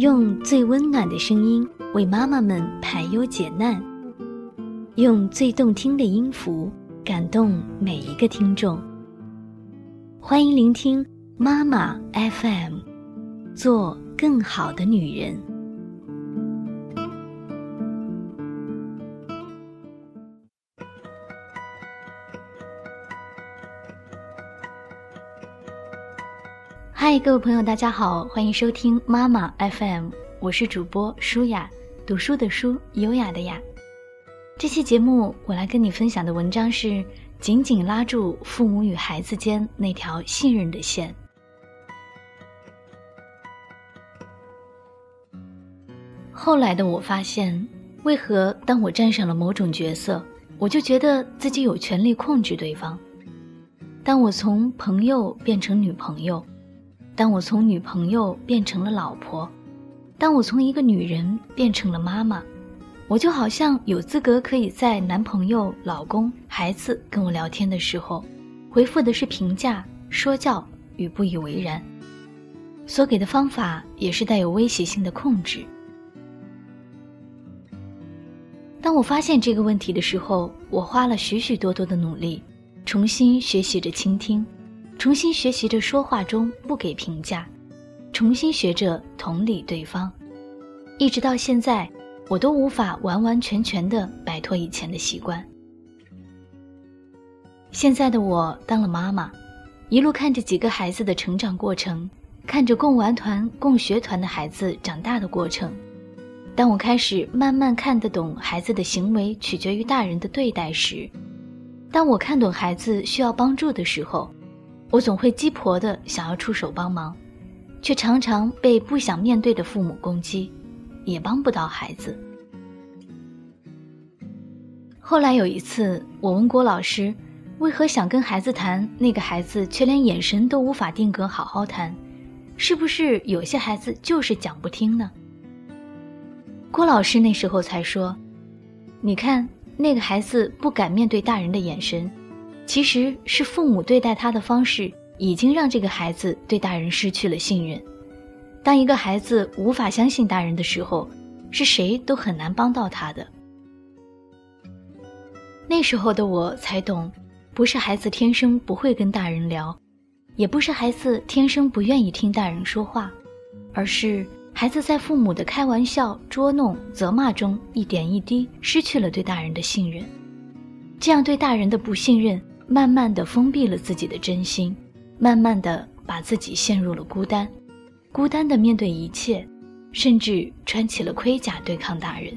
用最温暖的声音为妈妈们排忧解难，用最动听的音符感动每一个听众。欢迎聆听妈妈 FM，做更好的女人。嗨，各位朋友，大家好，欢迎收听妈妈 FM，我是主播舒雅，读书的书，优雅的雅。这期节目我来跟你分享的文章是：紧紧拉住父母与孩子间那条信任的线。后来的我发现，为何当我站上了某种角色，我就觉得自己有权利控制对方？当我从朋友变成女朋友。当我从女朋友变成了老婆，当我从一个女人变成了妈妈，我就好像有资格可以在男朋友、老公、孩子跟我聊天的时候，回复的是评价、说教与不以为然，所给的方法也是带有威胁性的控制。当我发现这个问题的时候，我花了许许多多的努力，重新学习着倾听。重新学习着说话中不给评价，重新学着同理对方，一直到现在，我都无法完完全全的摆脱以前的习惯。现在的我当了妈妈，一路看着几个孩子的成长过程，看着共玩团、共学团的孩子长大的过程，当我开始慢慢看得懂孩子的行为取决于大人的对待时，当我看懂孩子需要帮助的时候。我总会鸡婆的想要出手帮忙，却常常被不想面对的父母攻击，也帮不到孩子。后来有一次，我问郭老师，为何想跟孩子谈，那个孩子却连眼神都无法定格好好谈，是不是有些孩子就是讲不听呢？郭老师那时候才说：“你看，那个孩子不敢面对大人的眼神。”其实是父母对待他的方式，已经让这个孩子对大人失去了信任。当一个孩子无法相信大人的时候，是谁都很难帮到他的。那时候的我才懂，不是孩子天生不会跟大人聊，也不是孩子天生不愿意听大人说话，而是孩子在父母的开玩笑、捉弄、责骂中，一点一滴失去了对大人的信任。这样对大人的不信任。慢慢的封闭了自己的真心，慢慢的把自己陷入了孤单，孤单的面对一切，甚至穿起了盔甲对抗大人。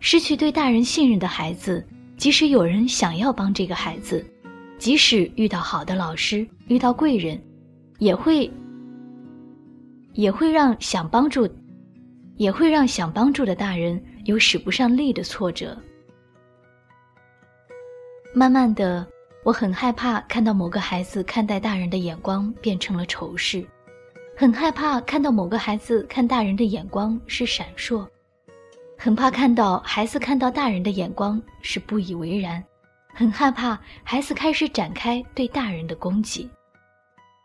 失去对大人信任的孩子，即使有人想要帮这个孩子，即使遇到好的老师，遇到贵人，也会，也会让想帮助，也会让想帮助的大人有使不上力的挫折。慢慢的，我很害怕看到某个孩子看待大人的眼光变成了仇视，很害怕看到某个孩子看大人的眼光是闪烁，很怕看到孩子看到大人的眼光是不以为然，很害怕孩子开始展开对大人的攻击。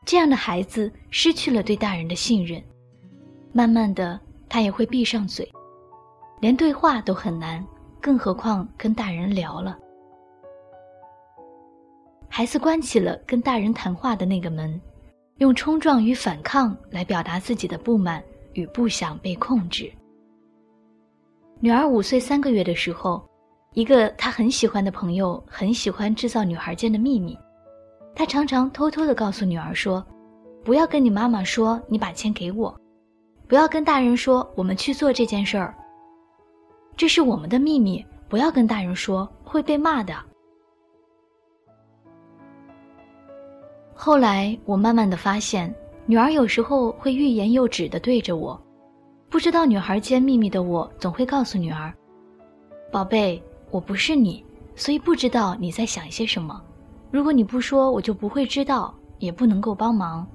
这样的孩子失去了对大人的信任，慢慢的他也会闭上嘴，连对话都很难，更何况跟大人聊了。孩子关起了跟大人谈话的那个门，用冲撞与反抗来表达自己的不满与不想被控制。女儿五岁三个月的时候，一个她很喜欢的朋友很喜欢制造女孩间的秘密，他常常偷偷的告诉女儿说：“不要跟你妈妈说你把钱给我，不要跟大人说我们去做这件事儿。这是我们的秘密，不要跟大人说，会被骂的。”后来，我慢慢的发现，女儿有时候会欲言又止的对着我，不知道女孩间秘密的我，总会告诉女儿：“宝贝，我不是你，所以不知道你在想些什么。如果你不说，我就不会知道，也不能够帮忙。”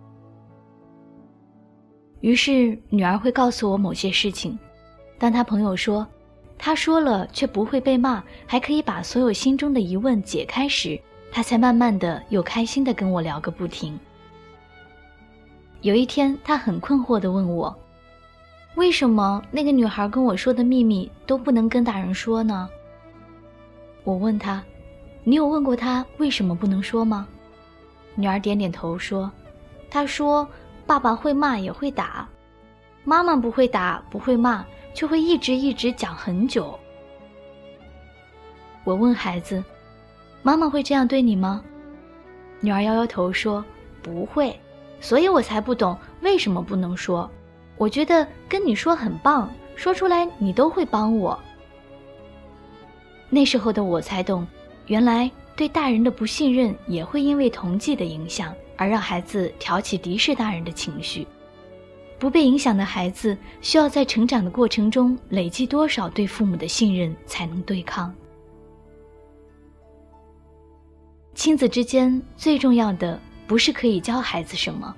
于是，女儿会告诉我某些事情。当她朋友说，她说了却不会被骂，还可以把所有心中的疑问解开时，他才慢慢的又开心的跟我聊个不停。有一天，他很困惑的问我：“为什么那个女孩跟我说的秘密都不能跟大人说呢？我问他：“你有问过她为什么不能说吗？”女儿点点头说：“她说爸爸会骂也会打，妈妈不会打不会骂，却会一直一直讲很久。”我问孩子：“妈妈会这样对你吗？”女儿摇摇头说：“不会。”所以我才不懂为什么不能说。我觉得跟你说很棒，说出来你都会帮我。那时候的我才懂，原来对大人的不信任也会因为同济的影响而让孩子挑起敌视大人的情绪。不被影响的孩子需要在成长的过程中累积多少对父母的信任才能对抗？亲子之间最重要的。不是可以教孩子什么，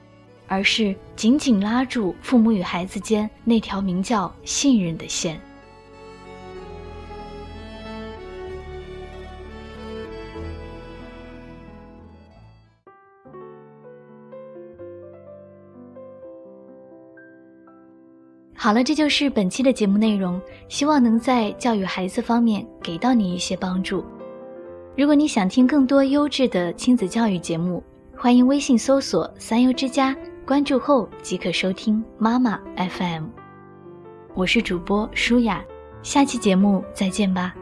而是紧紧拉住父母与孩子间那条名叫信任的线。好了，这就是本期的节目内容，希望能在教育孩子方面给到你一些帮助。如果你想听更多优质的亲子教育节目，欢迎微信搜索“三优之家”，关注后即可收听妈妈 FM。我是主播舒雅，下期节目再见吧。